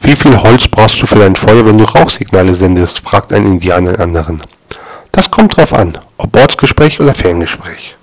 Wie viel Holz brauchst du für dein Feuer, wenn du Rauchsignale sendest? fragt ein Indianer einen anderen. Das kommt drauf an, ob Ortsgespräch oder Ferngespräch.